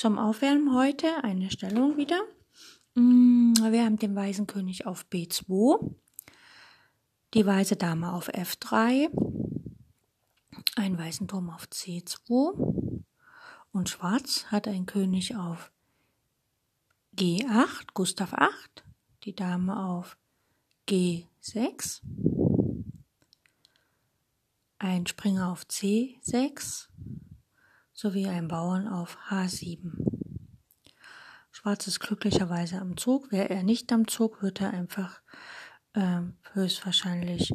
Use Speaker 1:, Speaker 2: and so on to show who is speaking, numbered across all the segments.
Speaker 1: Zum Aufwärmen heute eine Stellung wieder. Mm, wir haben den weißen König auf B2, die weiße Dame auf F3, einen weißen Turm auf C2 und Schwarz hat einen König auf G8, Gustav 8, die Dame auf G6, ein Springer auf C6 sowie ein Bauern auf H7. Schwarz ist glücklicherweise am Zug. Wäre er nicht am Zug, würde er einfach äh, höchstwahrscheinlich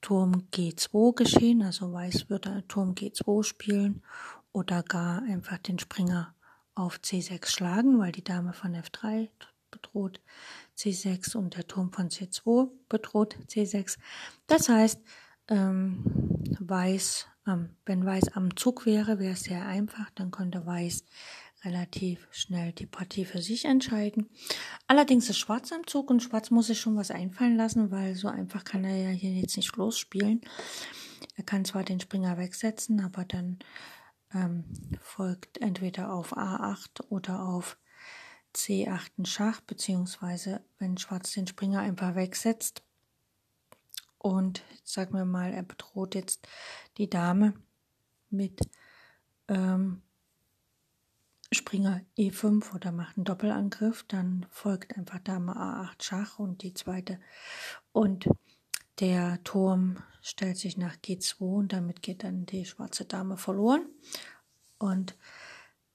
Speaker 1: Turm G2 geschehen. Also Weiß würde Turm G2 spielen oder gar einfach den Springer auf C6 schlagen, weil die Dame von F3 bedroht C6 und der Turm von C2 bedroht C6. Das heißt, ähm, Weiß ähm, wenn Weiß am Zug wäre, wäre es sehr einfach, dann könnte Weiß relativ schnell die Partie für sich entscheiden. Allerdings ist Schwarz am Zug und Schwarz muss sich schon was einfallen lassen, weil so einfach kann er ja hier jetzt nicht losspielen. Er kann zwar den Springer wegsetzen, aber dann ähm, folgt entweder auf A8 oder auf C8 ein Schach, beziehungsweise wenn Schwarz den Springer einfach wegsetzt, und sagen wir mal, er bedroht jetzt die Dame mit ähm, Springer E5 oder macht einen Doppelangriff, dann folgt einfach Dame A8 Schach und die zweite. Und der Turm stellt sich nach G2 und damit geht dann die schwarze Dame verloren. Und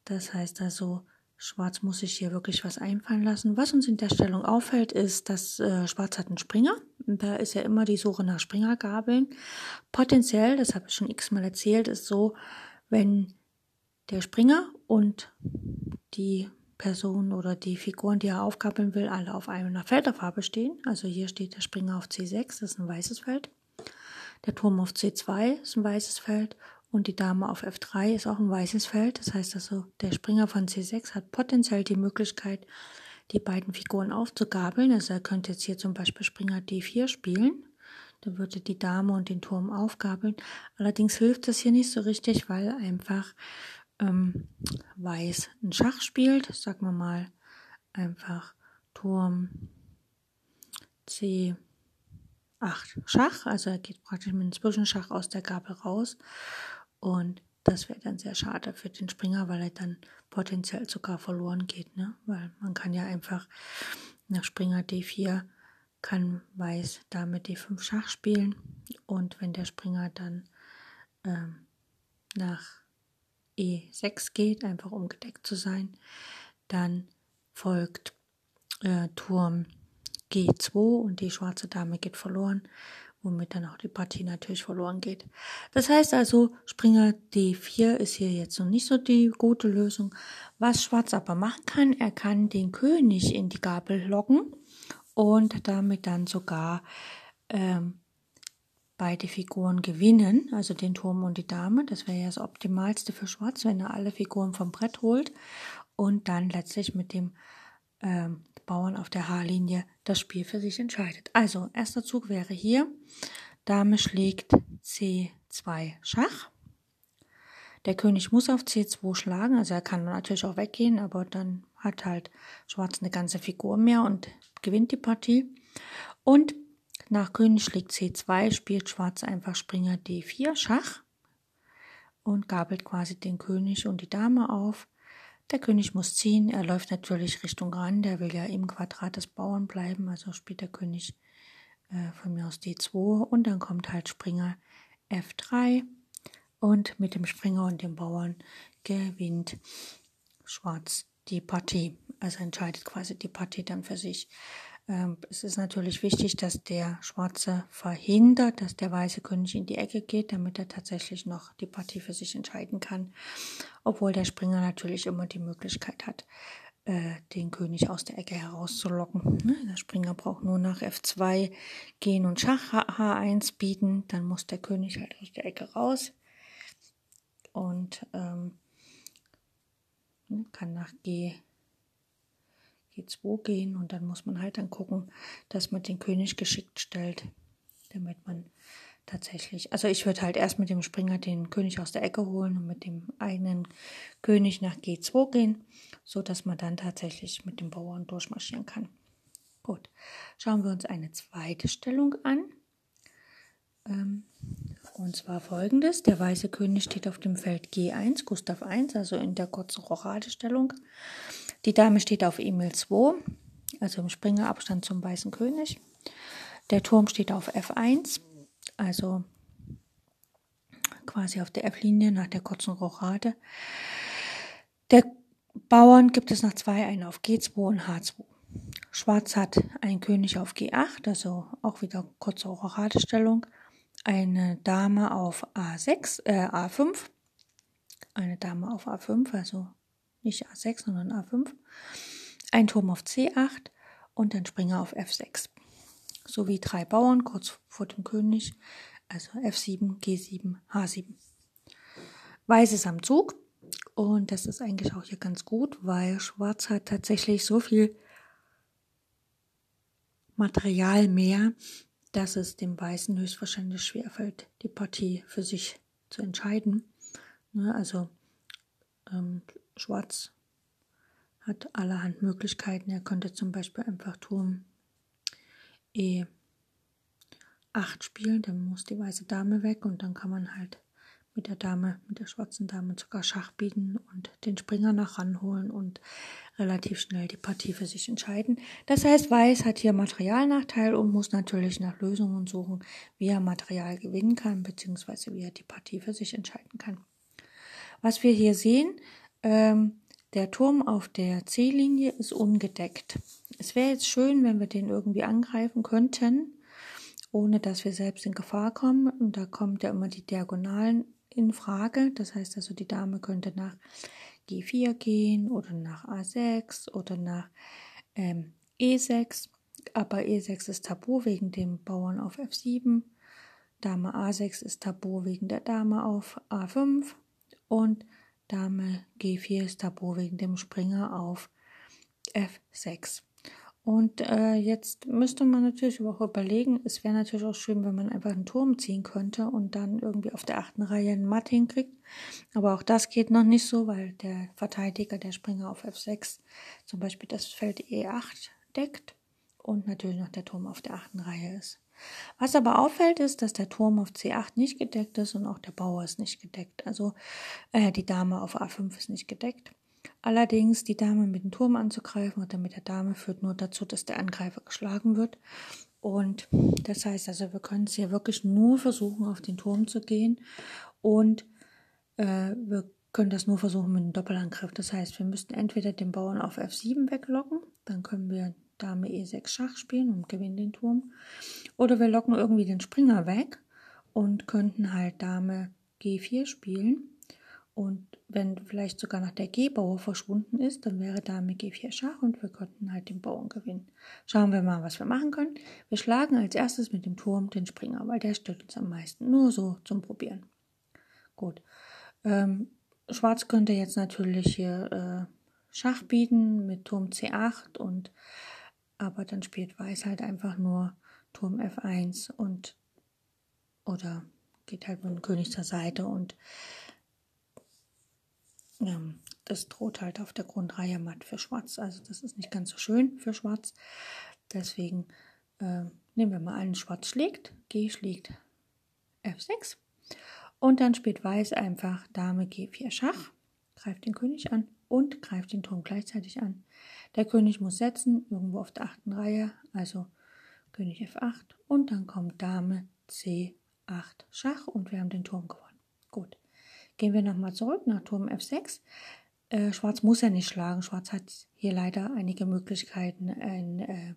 Speaker 1: das heißt also, Schwarz muss sich hier wirklich was einfallen lassen. Was uns in der Stellung auffällt, ist, dass äh, Schwarz hat einen Springer. Da ist ja immer die Suche nach Springergabeln. Potenziell, das habe ich schon x-mal erzählt, ist so, wenn der Springer und die Person oder die Figuren, die er aufgabeln will, alle auf einer Felderfarbe stehen. Also hier steht der Springer auf C6, das ist ein weißes Feld. Der Turm auf C2 ist ein weißes Feld und die Dame auf F3 ist auch ein weißes Feld. Das heißt also, der Springer von C6 hat potenziell die Möglichkeit, die beiden Figuren aufzugabeln. Also er könnte jetzt hier zum Beispiel Springer D4 spielen. Dann würde die Dame und den Turm aufgabeln. Allerdings hilft das hier nicht so richtig, weil einfach ähm, Weiß ein Schach spielt. Sagen wir mal einfach Turm C8 Schach. Also er geht praktisch mit einem Zwischenschach aus der Gabel raus. Und das wäre dann sehr schade für den Springer, weil er dann potenziell sogar verloren geht. Ne? Weil man kann ja einfach nach Springer D4 kann Weiß damit D5 Schach spielen. Und wenn der Springer dann ähm, nach E6 geht, einfach um gedeckt zu sein, dann folgt äh, Turm G2 und die schwarze Dame geht verloren womit dann auch die Partie natürlich verloren geht. Das heißt also, Springer D4 ist hier jetzt noch nicht so die gute Lösung. Was Schwarz aber machen kann, er kann den König in die Gabel locken und damit dann sogar ähm, beide Figuren gewinnen, also den Turm und die Dame. Das wäre ja das Optimalste für Schwarz, wenn er alle Figuren vom Brett holt und dann letztlich mit dem ähm, Bauern auf der H-Linie das Spiel für sich entscheidet. Also, erster Zug wäre hier. Dame schlägt C2 Schach. Der König muss auf C2 schlagen, also er kann natürlich auch weggehen, aber dann hat halt Schwarz eine ganze Figur mehr und gewinnt die Partie. Und nach König schlägt C2 spielt Schwarz einfach Springer D4 Schach und gabelt quasi den König und die Dame auf. Der König muss ziehen, er läuft natürlich Richtung Rand, der will ja im Quadrat des Bauern bleiben, also spielt der König äh, von mir aus D2 und dann kommt halt Springer F3 und mit dem Springer und dem Bauern gewinnt Schwarz die Partie, also entscheidet quasi die Partie dann für sich. Ähm, es ist natürlich wichtig, dass der Schwarze verhindert, dass der weiße König in die Ecke geht, damit er tatsächlich noch die Partie für sich entscheiden kann. Obwohl der Springer natürlich immer die Möglichkeit hat, äh, den König aus der Ecke herauszulocken. Ne? Der Springer braucht nur nach F2 gehen und Schach H1 bieten, dann muss der König halt aus der Ecke raus und ähm, ne, kann nach G G2 gehen und dann muss man halt dann gucken, dass man den König geschickt stellt, damit man tatsächlich, also ich würde halt erst mit dem Springer den König aus der Ecke holen und mit dem eigenen König nach G2 gehen, so dass man dann tatsächlich mit dem Bauern durchmarschieren kann. Gut, schauen wir uns eine zweite Stellung an. Ähm, und zwar folgendes: Der weiße König steht auf dem Feld G1, Gustav 1, also in der kurzen Rochadestellung. Die Dame steht auf Emil 2, also im Springerabstand zum weißen König. Der Turm steht auf F1, also quasi auf der F-Linie nach der kurzen Rochade. Der Bauern gibt es nach zwei einen auf G2 und H2. Schwarz hat einen König auf G8, also auch wieder kurze Rochadestellung eine Dame auf A6, äh, A5, eine Dame auf A5, also nicht A6, sondern A5, ein Turm auf C8 und ein Springer auf F6, sowie drei Bauern kurz vor dem König, also F7, G7, H7. Weiß ist am Zug. Und das ist eigentlich auch hier ganz gut, weil Schwarz hat tatsächlich so viel Material mehr, dass es dem Weißen höchstwahrscheinlich schwerfällt, die Partie für sich zu entscheiden. Ne, also ähm, Schwarz hat allerhand Möglichkeiten. Er könnte zum Beispiel einfach Turm E8 spielen, dann muss die weiße Dame weg und dann kann man halt mit der Dame, mit der schwarzen Dame sogar Schach bieten und den Springer nach ranholen und relativ schnell die Partie für sich entscheiden. Das heißt, Weiß hat hier Materialnachteil und muss natürlich nach Lösungen suchen, wie er Material gewinnen kann, beziehungsweise wie er die Partie für sich entscheiden kann. Was wir hier sehen, ähm, der Turm auf der C-Linie ist ungedeckt. Es wäre jetzt schön, wenn wir den irgendwie angreifen könnten, ohne dass wir selbst in Gefahr kommen. Und da kommt ja immer die Diagonalen in Frage. Das heißt also, die Dame könnte nach G4 gehen oder nach A6 oder nach ähm, E6. Aber E6 ist tabu wegen dem Bauern auf F7. Dame A6 ist tabu wegen der Dame auf A5. Und Dame G4 ist tabu wegen dem Springer auf F6. Und äh, jetzt müsste man natürlich auch überlegen, es wäre natürlich auch schön, wenn man einfach einen Turm ziehen könnte und dann irgendwie auf der achten Reihe einen Matt hinkriegt. Aber auch das geht noch nicht so, weil der Verteidiger, der Springer auf F6, zum Beispiel das Feld E8 deckt und natürlich noch der Turm auf der achten Reihe ist. Was aber auffällt, ist, dass der Turm auf C8 nicht gedeckt ist und auch der Bauer ist nicht gedeckt. Also äh, die Dame auf A5 ist nicht gedeckt. Allerdings die Dame mit dem Turm anzugreifen oder mit der Dame führt nur dazu, dass der Angreifer geschlagen wird. Und das heißt also, wir können es hier wirklich nur versuchen, auf den Turm zu gehen. Und äh, wir können das nur versuchen mit einem Doppelangriff. Das heißt, wir müssten entweder den Bauern auf F7 weglocken, dann können wir Dame E6 Schach spielen und gewinnen den Turm. Oder wir locken irgendwie den Springer weg und könnten halt Dame G4 spielen und wenn vielleicht sogar noch der G-Bauer verschwunden ist, dann wäre Dame G4 Schach und wir könnten halt den Bauern gewinnen. Schauen wir mal, was wir machen können. Wir schlagen als erstes mit dem Turm den Springer, weil der stört uns am meisten. Nur so zum Probieren. Gut. Ähm, Schwarz könnte jetzt natürlich hier äh, Schach bieten mit Turm C8 und aber dann spielt Weiß halt einfach nur Turm F1 und oder geht halt mit dem König zur Seite und ähm, das droht halt auf der Grundreihe matt für Schwarz. Also das ist nicht ganz so schön für Schwarz. Deswegen äh, nehmen wir mal an, Schwarz schlägt, G schlägt F6 und dann spielt Weiß einfach Dame G4 Schach, greift den König an und greift den Turm gleichzeitig an. Der König muss setzen, irgendwo auf der achten Reihe, also König F8 und dann kommt Dame C8 Schach und wir haben den Turm gewonnen. Gut. Gehen wir nochmal zurück nach Turm F6. Äh, Schwarz muss ja nicht schlagen. Schwarz hat hier leider einige Möglichkeiten, ein, äh,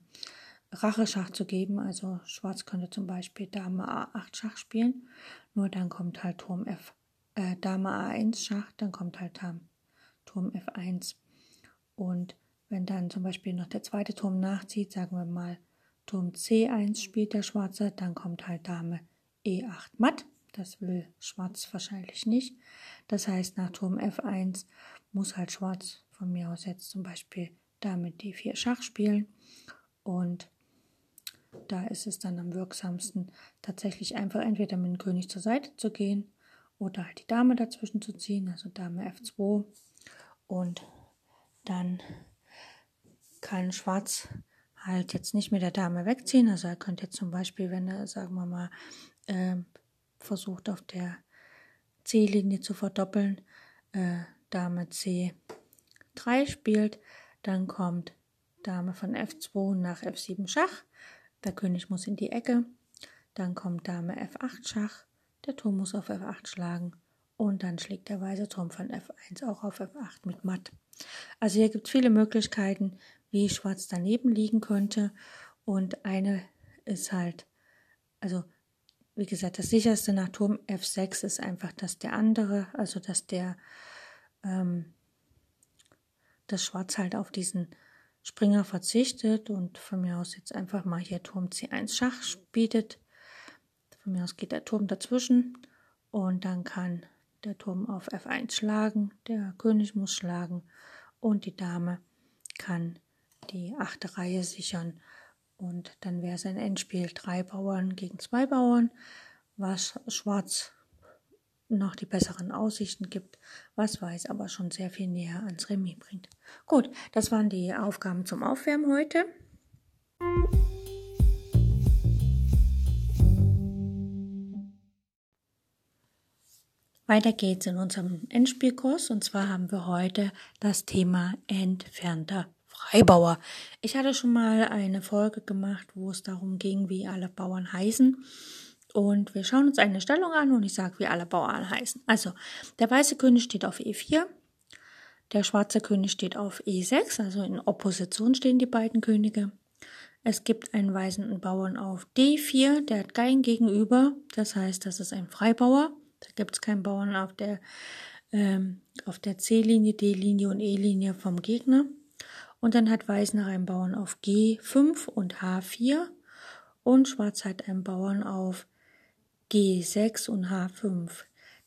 Speaker 1: Racheschach zu geben. Also Schwarz könnte zum Beispiel Dame A8 Schach spielen, nur dann kommt halt Turm F, äh, Dame A1 Schach, dann kommt halt Turm F1. Und wenn dann zum Beispiel noch der zweite Turm nachzieht, sagen wir mal Turm C1 spielt der Schwarze, dann kommt halt Dame E8 matt. Das will Schwarz wahrscheinlich nicht. Das heißt, nach Turm F1 muss halt Schwarz von mir aus jetzt zum Beispiel Dame D4 Schach spielen. Und da ist es dann am wirksamsten, tatsächlich einfach entweder mit dem König zur Seite zu gehen oder halt die Dame dazwischen zu ziehen, also Dame F2. Und dann kann Schwarz halt jetzt nicht mit der Dame wegziehen. Also er könnte jetzt zum Beispiel, wenn er, sagen wir mal, äh, versucht auf der C-Linie zu verdoppeln, äh, Dame C3 spielt, dann kommt Dame von F2 nach F7 Schach, der König muss in die Ecke, dann kommt Dame F8 Schach, der Turm muss auf F8 schlagen und dann schlägt der weiße Turm von F1 auch auf F8 mit Matt. Also hier gibt es viele Möglichkeiten, wie Schwarz daneben liegen könnte. Und eine ist halt, also wie gesagt, das sicherste nach Turm F6 ist einfach, dass der andere, also dass der, ähm, das Schwarz halt auf diesen Springer verzichtet und von mir aus jetzt einfach mal hier Turm C1 Schach bietet. Von mir aus geht der Turm dazwischen und dann kann der Turm auf F1 schlagen, der König muss schlagen und die Dame kann die achte Reihe sichern. Und dann wäre es ein Endspiel drei Bauern gegen zwei Bauern, was Schwarz noch die besseren Aussichten gibt, was Weiß aber schon sehr viel näher ans Remis bringt. Gut, das waren die Aufgaben zum Aufwärmen heute. Weiter geht's in unserem Endspielkurs und zwar haben wir heute das Thema entfernter Freibauer. Ich hatte schon mal eine Folge gemacht, wo es darum ging, wie alle Bauern heißen. Und wir schauen uns eine Stellung an und ich sage, wie alle Bauern heißen. Also, der weiße König steht auf E4, der schwarze König steht auf E6, also in Opposition stehen die beiden Könige. Es gibt einen weißen Bauern auf D4, der hat kein Gegenüber, das heißt, das ist ein Freibauer. Da gibt es keinen Bauern auf der, ähm, auf der C-Linie, D-Linie und E-Linie vom Gegner. Und dann hat Weiß nach einem Bauern auf G5 und H4 und Schwarz hat einen Bauern auf G6 und H5.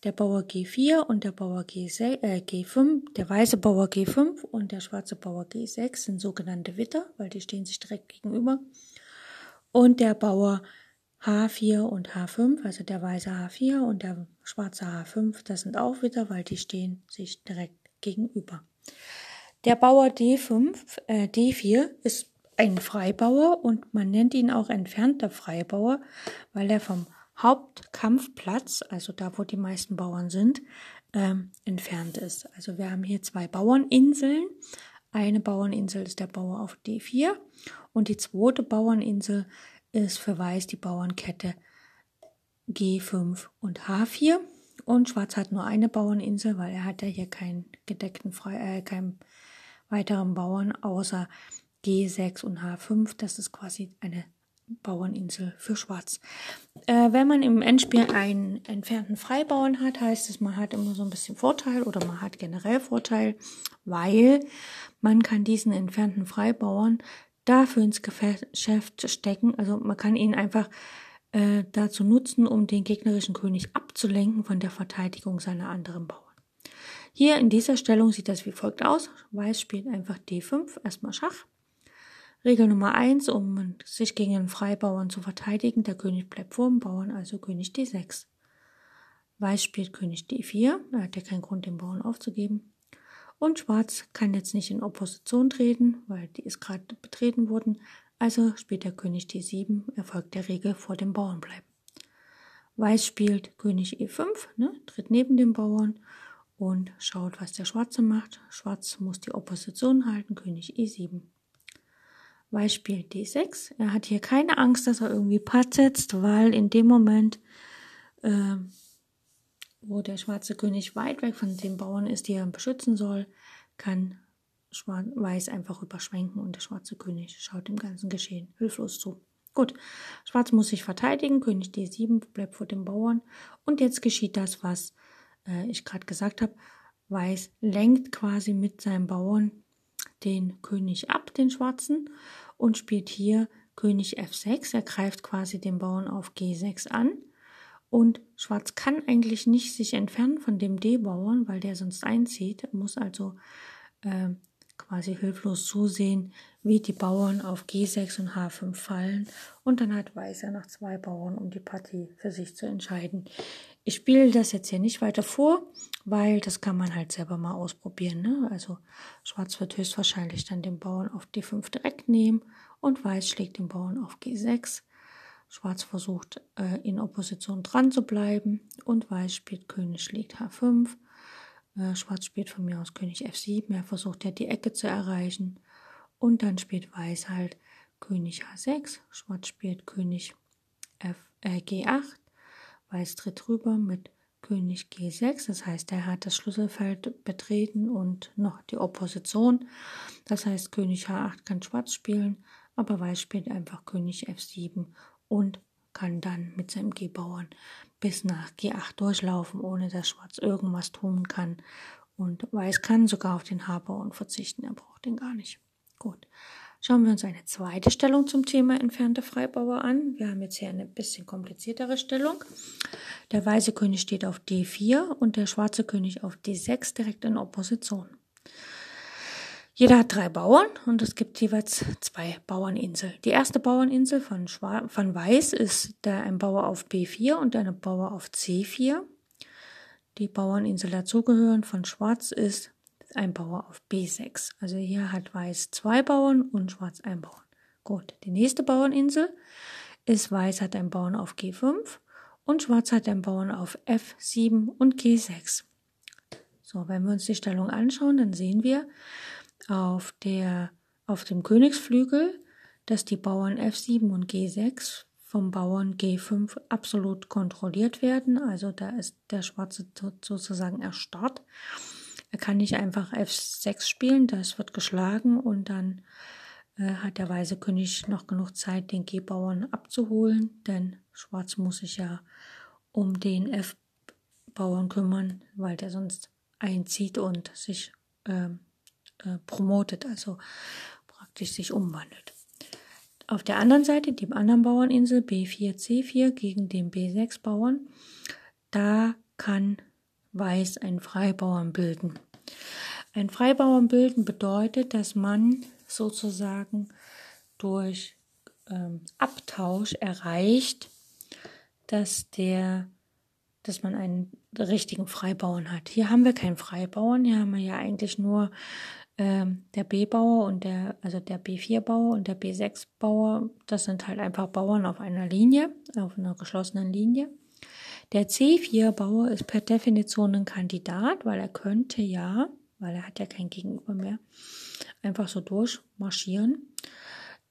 Speaker 1: Der Bauer G4 und der Bauer G6, äh, G5, der weiße Bauer G5 und der schwarze Bauer G6 sind sogenannte Witter, weil die stehen sich direkt gegenüber. Und der Bauer H4 und H5, also der weiße H4 und der schwarze H5, das sind auch Witter, weil die stehen sich direkt gegenüber. Der Bauer D5, äh, D4 ist ein Freibauer und man nennt ihn auch entfernter Freibauer, weil er vom Hauptkampfplatz, also da, wo die meisten Bauern sind, ähm, entfernt ist. Also wir haben hier zwei Bauerninseln. Eine Bauerninsel ist der Bauer auf D4 und die zweite Bauerninsel ist für Weiß die Bauernkette G5 und H4. Und Schwarz hat nur eine Bauerninsel, weil er hat ja hier keinen gedeckten Fre äh, keinen weiteren Bauern außer G6 und H5. Das ist quasi eine Bauerninsel für Schwarz. Äh, wenn man im Endspiel einen entfernten Freibauern hat, heißt es, man hat immer so ein bisschen Vorteil oder man hat generell Vorteil, weil man kann diesen entfernten Freibauern dafür ins Geschäft stecken. Also man kann ihn einfach äh, dazu nutzen, um den gegnerischen König abzulenken von der Verteidigung seiner anderen Bauern. Hier in dieser Stellung sieht das wie folgt aus. Weiß spielt einfach D5, erstmal Schach. Regel Nummer 1, um sich gegen einen Freibauern zu verteidigen, der König bleibt vor dem Bauern, also König D6. Weiß spielt König D4, er hat ja keinen Grund, den Bauern aufzugeben. Und Schwarz kann jetzt nicht in Opposition treten, weil die ist gerade betreten worden, also spielt der König D7, erfolgt der Regel vor dem Bauern bleiben. Weiß spielt König E5, ne, tritt neben dem Bauern und schaut, was der Schwarze macht. Schwarz muss die Opposition halten, König E7. Weiß spielt D6. Er hat hier keine Angst, dass er irgendwie Patt setzt, weil in dem Moment, äh, wo der schwarze König weit weg von den Bauern ist, die er beschützen soll, kann Schwarz, Weiß einfach überschwenken und der schwarze König schaut dem ganzen Geschehen hilflos zu. Gut, Schwarz muss sich verteidigen, König D7 bleibt vor dem Bauern und jetzt geschieht das, was äh, ich gerade gesagt habe. Weiß lenkt quasi mit seinem Bauern den König ab, den Schwarzen, und spielt hier König F6. Er greift quasi den Bauern auf G6 an. Und Schwarz kann eigentlich nicht sich entfernen von dem D-Bauern, weil der sonst einzieht. Er muss also äh, quasi hilflos zusehen, wie die Bauern auf G6 und H5 fallen. Und dann hat Weiß ja noch zwei Bauern, um die Partie für sich zu entscheiden. Ich spiele das jetzt hier nicht weiter vor, weil das kann man halt selber mal ausprobieren. Ne? Also Schwarz wird höchstwahrscheinlich dann den Bauern auf D5 direkt nehmen und Weiß schlägt den Bauern auf G6. Schwarz versucht äh, in Opposition dran zu bleiben und Weiß spielt König schlägt H5. Äh, Schwarz spielt von mir aus König F7. Er versucht ja die Ecke zu erreichen. Und dann spielt Weiß halt König H6. Schwarz spielt König F, äh, G8. Weiß tritt rüber mit König G6, das heißt, er hat das Schlüsselfeld betreten und noch die Opposition. Das heißt, König H8 kann Schwarz spielen, aber Weiß spielt einfach König F7 und kann dann mit seinem G-Bauern bis nach G8 durchlaufen, ohne dass Schwarz irgendwas tun kann. Und Weiß kann sogar auf den H-Bauern verzichten, er braucht den gar nicht. Gut. Schauen wir uns eine zweite Stellung zum Thema entfernte Freibauer an. Wir haben jetzt hier eine bisschen kompliziertere Stellung. Der weiße König steht auf D4 und der schwarze König auf D6 direkt in Opposition. Jeder hat drei Bauern und es gibt jeweils zwei Bauerninseln. Die erste Bauerninsel von, von Weiß ist der ein Bauer auf B4 und eine Bauer auf C4. Die Bauerninsel dazugehören von Schwarz ist ein Bauer auf B6. Also hier hat Weiß zwei Bauern und Schwarz ein Bauern. Gut, die nächste Bauerninsel ist Weiß hat einen Bauern auf G5 und Schwarz hat einen Bauern auf F7 und G6. So, wenn wir uns die Stellung anschauen, dann sehen wir auf, der, auf dem Königsflügel, dass die Bauern F7 und G6 vom Bauern G5 absolut kontrolliert werden. Also da ist der Schwarze sozusagen erstarrt. Er kann nicht einfach F6 spielen, das wird geschlagen und dann äh, hat der weiße König noch genug Zeit, den G-Bauern abzuholen, denn Schwarz muss sich ja um den F-Bauern kümmern, weil der sonst einzieht und sich äh, äh, promotet, also praktisch sich umwandelt. Auf der anderen Seite, die anderen Bauerninsel B4, C4 gegen den B6 Bauern, da kann Weiß einen Freibauern bilden. Ein Freibauern bilden bedeutet, dass man sozusagen durch ähm, Abtausch erreicht, dass der, dass man einen richtigen Freibauern hat. Hier haben wir keinen Freibauern, hier haben wir ja eigentlich nur ähm, der B-Bauer und der, also der B4-Bauer und der B6-Bauer. Das sind halt einfach Bauern auf einer Linie, auf einer geschlossenen Linie. Der C4-Bauer ist per Definition ein Kandidat, weil er könnte ja, weil er hat ja kein Gegenüber mehr, einfach so durchmarschieren.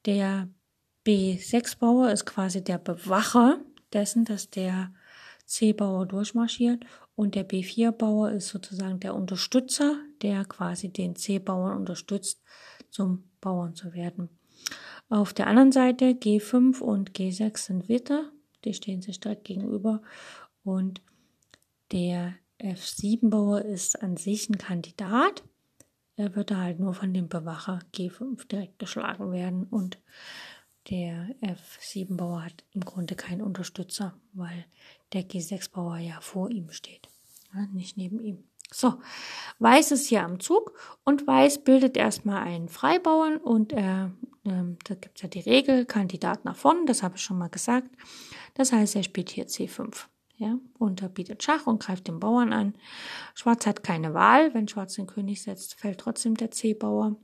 Speaker 1: Der B6-Bauer ist quasi der Bewacher dessen, dass der C-Bauer durchmarschiert und der B4-Bauer ist sozusagen der Unterstützer, der quasi den C-Bauern unterstützt, zum Bauern zu werden. Auf der anderen Seite G5 und G6 sind Witter, die stehen sich direkt gegenüber und der F7-Bauer ist an sich ein Kandidat. Er würde halt nur von dem Bewacher G5 direkt geschlagen werden und der F7-Bauer hat im Grunde keinen Unterstützer, weil der G6-Bauer ja vor ihm steht, nicht neben ihm. So, Weiß ist hier am Zug und Weiß bildet erstmal einen Freibauern und er, äh, da gibt es ja die Regel, Kandidat nach vorne, das habe ich schon mal gesagt. Das heißt, er spielt hier C5 ja, unterbietet Schach und greift den Bauern an. Schwarz hat keine Wahl. Wenn Schwarz den König setzt, fällt trotzdem der C-Bauer.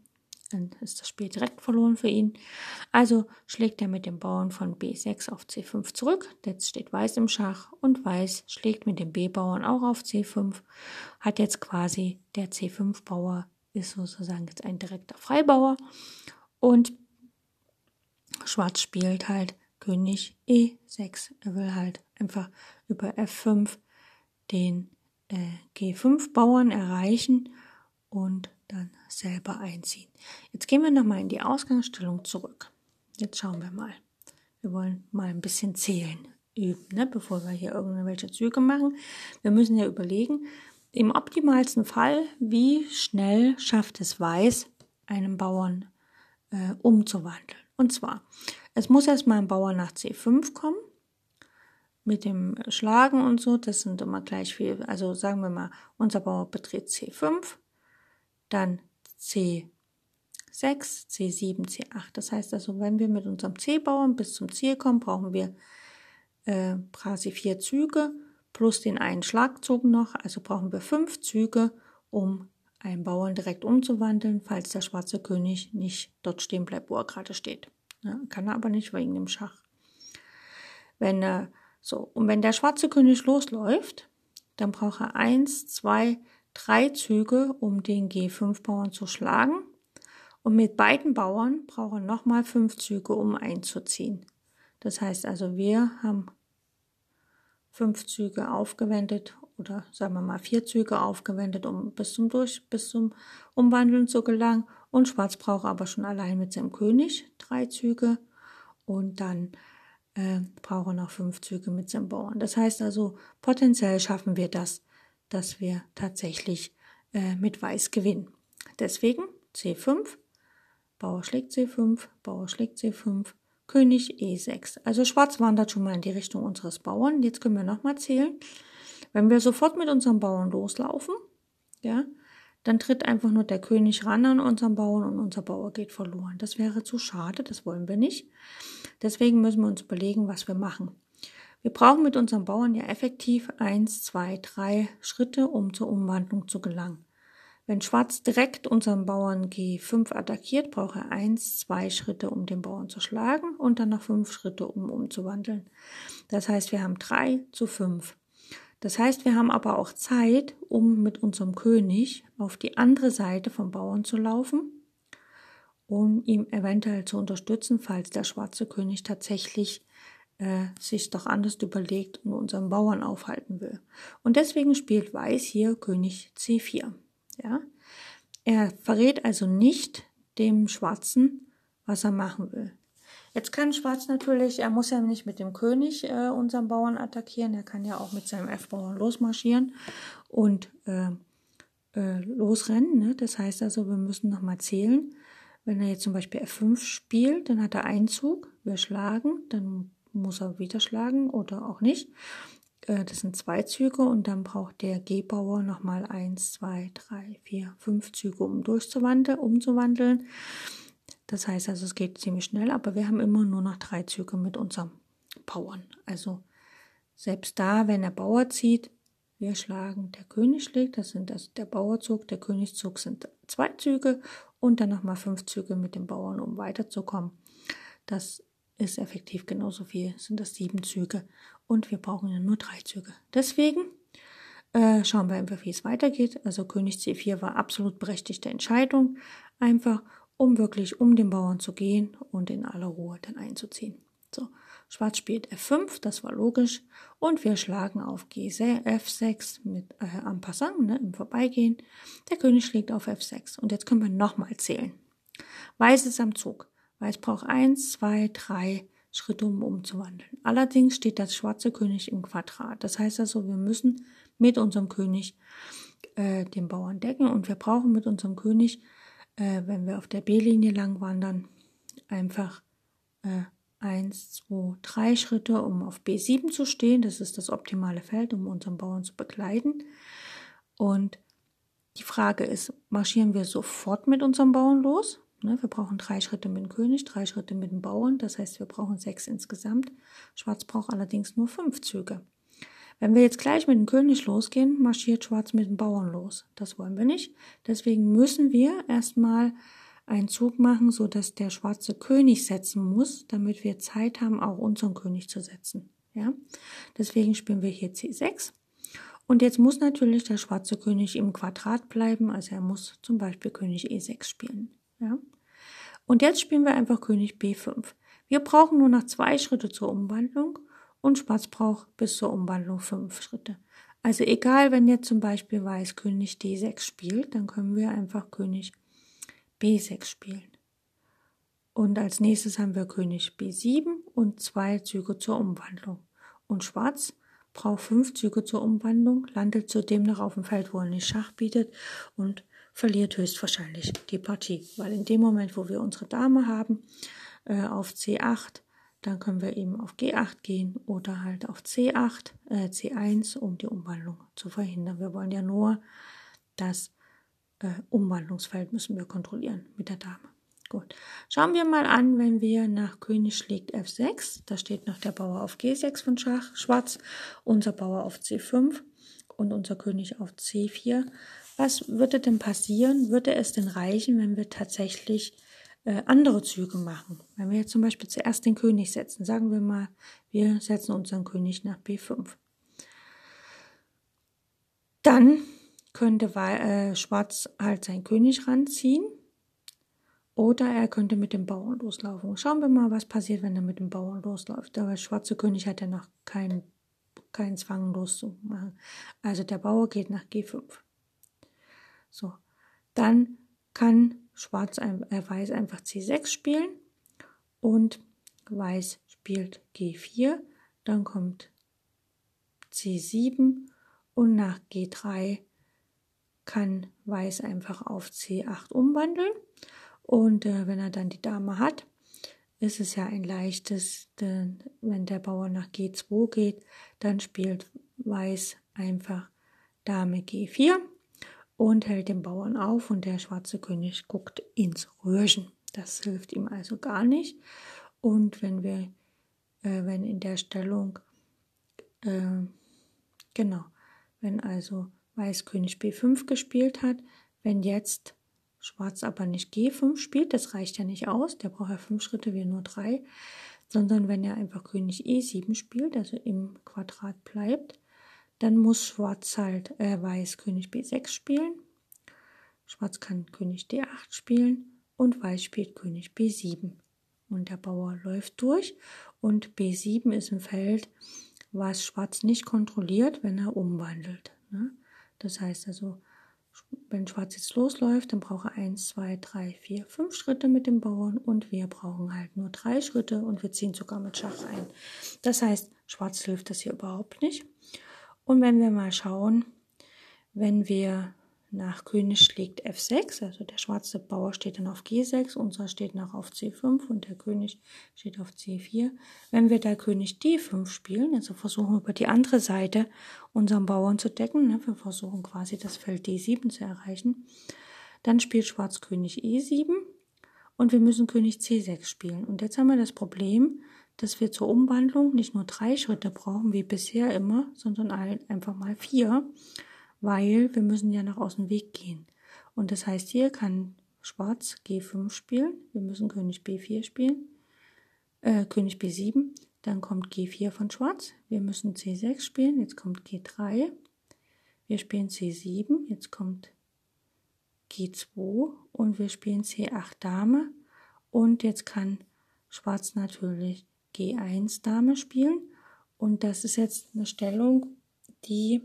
Speaker 1: Dann ist das Spiel direkt verloren für ihn. Also schlägt er mit dem Bauern von B6 auf C5 zurück. Jetzt steht Weiß im Schach und Weiß schlägt mit dem B-Bauern auch auf C5. Hat jetzt quasi der C5-Bauer ist sozusagen jetzt ein direkter Freibauer. Und Schwarz spielt halt König E6. Er will halt einfach über F5 den äh, G5-Bauern erreichen und dann selber einziehen. Jetzt gehen wir nochmal in die Ausgangsstellung zurück. Jetzt schauen wir mal. Wir wollen mal ein bisschen zählen üben, ne, bevor wir hier irgendwelche Züge machen. Wir müssen ja überlegen, im optimalsten Fall, wie schnell schafft es Weiß, einen Bauern äh, umzuwandeln. Und zwar, es muss erstmal ein Bauer nach C5 kommen, mit dem Schlagen und so, das sind immer gleich viel. Also sagen wir mal, unser Bauer betritt C5, dann C6, C7, C8. Das heißt also, wenn wir mit unserem C-Bauern bis zum Ziel kommen, brauchen wir äh, quasi vier Züge plus den einen Schlagzug noch. Also brauchen wir fünf Züge, um einen Bauern direkt umzuwandeln, falls der schwarze König nicht dort stehen bleibt, wo er gerade steht. Ja, kann er aber nicht wegen dem Schach. Wenn er so, und wenn der schwarze König losläuft, dann braucht er eins, zwei, drei Züge, um den G5-Bauern zu schlagen. Und mit beiden Bauern braucht er nochmal fünf Züge, um einzuziehen. Das heißt also, wir haben fünf Züge aufgewendet oder sagen wir mal vier Züge aufgewendet, um bis zum Durch, bis zum Umwandeln zu gelangen. Und Schwarz braucht aber schon allein mit seinem König drei Züge und dann äh, braucht er noch fünf Züge mit Bauern. Das heißt also, potenziell schaffen wir das, dass wir tatsächlich äh, mit Weiß gewinnen. Deswegen C5, Bauer schlägt C5, Bauer schlägt C5, König E6. Also Schwarz wandert schon mal in die Richtung unseres Bauern. Jetzt können wir nochmal zählen. Wenn wir sofort mit unserem Bauern loslaufen, ja, dann tritt einfach nur der König ran an unseren Bauern und unser Bauer geht verloren. Das wäre zu schade, das wollen wir nicht. Deswegen müssen wir uns überlegen, was wir machen. Wir brauchen mit unserem Bauern ja effektiv eins, zwei, drei Schritte, um zur Umwandlung zu gelangen. Wenn Schwarz direkt unseren Bauern G5 attackiert, braucht er eins, zwei Schritte, um den Bauern zu schlagen und dann noch fünf Schritte, um umzuwandeln. Das heißt, wir haben drei zu fünf. Das heißt, wir haben aber auch Zeit, um mit unserem König auf die andere Seite vom Bauern zu laufen, um ihm eventuell zu unterstützen, falls der schwarze König tatsächlich äh, sich doch anders überlegt und unseren Bauern aufhalten will. Und deswegen spielt Weiß hier König C4. Ja? Er verrät also nicht dem Schwarzen, was er machen will. Jetzt kann Schwarz natürlich, er muss ja nicht mit dem König äh, unseren Bauern attackieren, er kann ja auch mit seinem F-Bauern losmarschieren und äh, äh, losrennen. Ne? Das heißt also, wir müssen nochmal zählen. Wenn er jetzt zum Beispiel F5 spielt, dann hat er Einzug, wir schlagen, dann muss er wieder schlagen oder auch nicht. Äh, das sind zwei Züge und dann braucht der G-Bauer nochmal eins, zwei, drei, vier, fünf Züge, um durchzuwandeln, umzuwandeln. Das heißt also, es geht ziemlich schnell, aber wir haben immer nur noch drei Züge mit unserem Bauern. Also selbst da, wenn der Bauer zieht, wir schlagen, der König schlägt, das sind also der Bauerzug, der Königszug sind zwei Züge und dann nochmal fünf Züge mit dem Bauern, um weiterzukommen. Das ist effektiv genauso viel, sind das sieben Züge und wir brauchen ja nur drei Züge. Deswegen äh, schauen wir einfach, wie es weitergeht. Also König C4 war absolut berechtigte Entscheidung, einfach um wirklich um den Bauern zu gehen und in aller Ruhe dann einzuziehen. So, Schwarz spielt F5, das war logisch, und wir schlagen auf G F6 mit äh, am Passant, ne, im Vorbeigehen. Der König schlägt auf F6 und jetzt können wir nochmal zählen. Weiß ist am Zug. Weiß braucht eins, zwei, drei Schritte, um umzuwandeln. Allerdings steht das schwarze König im Quadrat. Das heißt also, wir müssen mit unserem König äh, den Bauern decken und wir brauchen mit unserem König äh, wenn wir auf der B-Linie lang wandern, einfach äh, 1, 2, 3 Schritte, um auf B7 zu stehen. Das ist das optimale Feld, um unseren Bauern zu begleiten. Und die Frage ist, marschieren wir sofort mit unserem Bauern los? Ne, wir brauchen drei Schritte mit dem König, drei Schritte mit dem Bauern. Das heißt, wir brauchen sechs insgesamt. Schwarz braucht allerdings nur fünf Züge. Wenn wir jetzt gleich mit dem König losgehen, marschiert Schwarz mit dem Bauern los. Das wollen wir nicht. Deswegen müssen wir erstmal einen Zug machen, so dass der schwarze König setzen muss, damit wir Zeit haben, auch unseren König zu setzen. Ja? Deswegen spielen wir hier C6. Und jetzt muss natürlich der schwarze König im Quadrat bleiben, also er muss zum Beispiel König E6 spielen. Ja? Und jetzt spielen wir einfach König B5. Wir brauchen nur noch zwei Schritte zur Umwandlung und Schwarz braucht bis zur Umwandlung fünf Schritte. Also egal, wenn jetzt zum Beispiel Weiß König D6 spielt, dann können wir einfach König B6 spielen. Und als nächstes haben wir König B7 und zwei Züge zur Umwandlung. Und Schwarz braucht fünf Züge zur Umwandlung, landet zudem noch auf dem Feld, wo er nicht Schach bietet und verliert höchstwahrscheinlich die Partie. Weil in dem Moment, wo wir unsere Dame haben, äh, auf C8, dann können wir eben auf G8 gehen oder halt auf C8, äh, C1, um die Umwandlung zu verhindern. Wir wollen ja nur das äh, Umwandlungsfeld müssen wir kontrollieren mit der Dame. Gut. Schauen wir mal an, wenn wir nach König schlägt F6, da steht noch der Bauer auf G6 von Schach, Schwarz, unser Bauer auf C5 und unser König auf C4. Was würde denn passieren? Würde es denn reichen, wenn wir tatsächlich äh, andere Züge machen? Wenn wir jetzt zum Beispiel zuerst den König setzen, sagen wir mal, wir setzen unseren König nach B5. Dann könnte äh, Schwarz halt seinen König ranziehen oder er könnte mit dem Bauern loslaufen. Schauen wir mal, was passiert, wenn er mit dem Bauern losläuft. Der schwarze König hat ja noch keinen keinen Zwang loszumachen. Also der Bauer geht nach G5. So, dann kann Schwarz, äh, Weiß einfach C6 spielen und Weiß spielt G4. Dann kommt C7 und nach G3 kann Weiß einfach auf C8 umwandeln. Und äh, wenn er dann die Dame hat, ist es ja ein leichtes, denn wenn der Bauer nach G2 geht, dann spielt Weiß einfach Dame G4 und hält den Bauern auf und der schwarze König guckt ins Röhrchen. Das hilft ihm also gar nicht. Und wenn wir, äh, wenn in der Stellung, äh, genau, wenn also Weiß König B5 gespielt hat, wenn jetzt Schwarz aber nicht G5 spielt, das reicht ja nicht aus, der braucht ja fünf Schritte, wir nur drei, sondern wenn er einfach König E7 spielt, also im Quadrat bleibt, dann muss Schwarz halt äh, Weiß König B6 spielen. Schwarz kann König D8 spielen und Weiß spielt König B7. Und der Bauer läuft durch und B7 ist ein Feld, was Schwarz nicht kontrolliert, wenn er umwandelt. Ne? Das heißt also, wenn Schwarz jetzt losläuft, dann braucht er 1, 2, 3, 4, 5 Schritte mit dem Bauern und wir brauchen halt nur drei Schritte und wir ziehen sogar mit Schach ein. Das heißt, Schwarz hilft das hier überhaupt nicht. Und wenn wir mal schauen, wenn wir nach König schlägt F6, also der schwarze Bauer steht dann auf G6, unser steht noch auf C5 und der König steht auf C4. Wenn wir da König D5 spielen, also versuchen über die andere Seite unseren Bauern zu decken, ne, wir versuchen quasi das Feld D7 zu erreichen, dann spielt Schwarz König E7 und wir müssen König C6 spielen. Und jetzt haben wir das Problem, dass wir zur Umwandlung nicht nur drei Schritte brauchen, wie bisher immer, sondern einfach mal vier weil wir müssen ja noch aus dem Weg gehen. Und das heißt, hier kann Schwarz G5 spielen, wir müssen König B4 spielen, äh, König B7, dann kommt G4 von Schwarz, wir müssen C6 spielen, jetzt kommt G3, wir spielen C7, jetzt kommt G2 und wir spielen C8 Dame und jetzt kann Schwarz natürlich G1 Dame spielen und das ist jetzt eine Stellung, die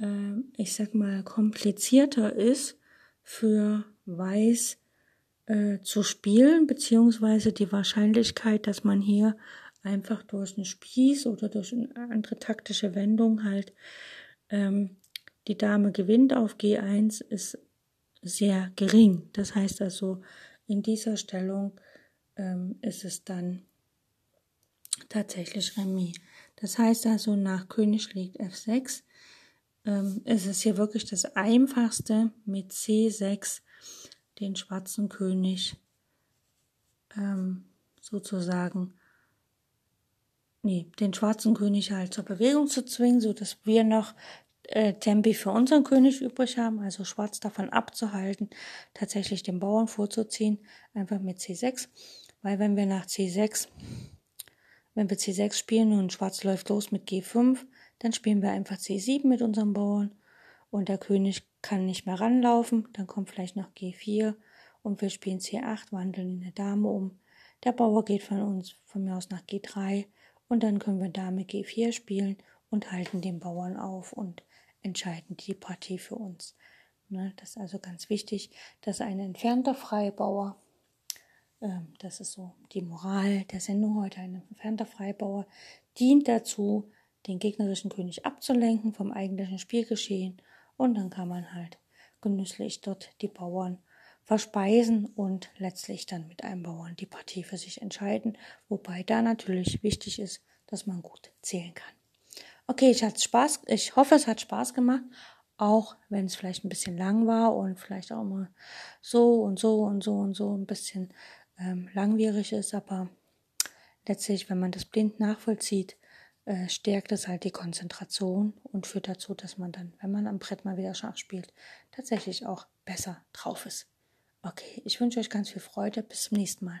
Speaker 1: äh, ich sag mal, komplizierter ist für Weiß äh, zu spielen, beziehungsweise die Wahrscheinlichkeit, dass man hier einfach durch einen Spieß oder durch eine andere taktische Wendung halt ähm, die Dame gewinnt auf G1 ist sehr gering. Das heißt also, in dieser Stellung ähm, ist es dann tatsächlich Remis. Das heißt also, nach König liegt F6 ähm, ist es hier wirklich das Einfachste mit C6 den schwarzen König ähm, sozusagen, nee, den schwarzen König halt zur Bewegung zu zwingen, so dass wir noch äh, Tempi für unseren König übrig haben, also schwarz davon abzuhalten, tatsächlich den Bauern vorzuziehen, einfach mit C6, weil wenn wir nach C6, wenn wir C6 spielen und schwarz läuft los mit G5, dann spielen wir einfach C7 mit unserem Bauern und der König kann nicht mehr ranlaufen. Dann kommt vielleicht noch G4 und wir spielen C8, wandeln in der Dame um. Der Bauer geht von uns von mir aus nach G3 und dann können wir Dame G4 spielen und halten den Bauern auf und entscheiden die Partie für uns. Ne, das ist also ganz wichtig, dass ein entfernter Freibauer, das ist so die Moral der Sendung heute, ein entfernter Freibauer dient dazu, den gegnerischen König abzulenken vom eigentlichen Spielgeschehen. Und dann kann man halt genüsslich dort die Bauern verspeisen und letztlich dann mit einem Bauern die Partie für sich entscheiden, wobei da natürlich wichtig ist, dass man gut zählen kann. Okay, ich, hatte Spaß, ich hoffe, es hat Spaß gemacht, auch wenn es vielleicht ein bisschen lang war und vielleicht auch mal so und so und so und so ein bisschen ähm, langwierig ist, aber letztlich, wenn man das blind nachvollzieht, äh, stärkt es halt die Konzentration und führt dazu, dass man dann, wenn man am Brett mal wieder Schach spielt, tatsächlich auch besser drauf ist. Okay, ich wünsche euch ganz viel Freude. Bis zum nächsten Mal.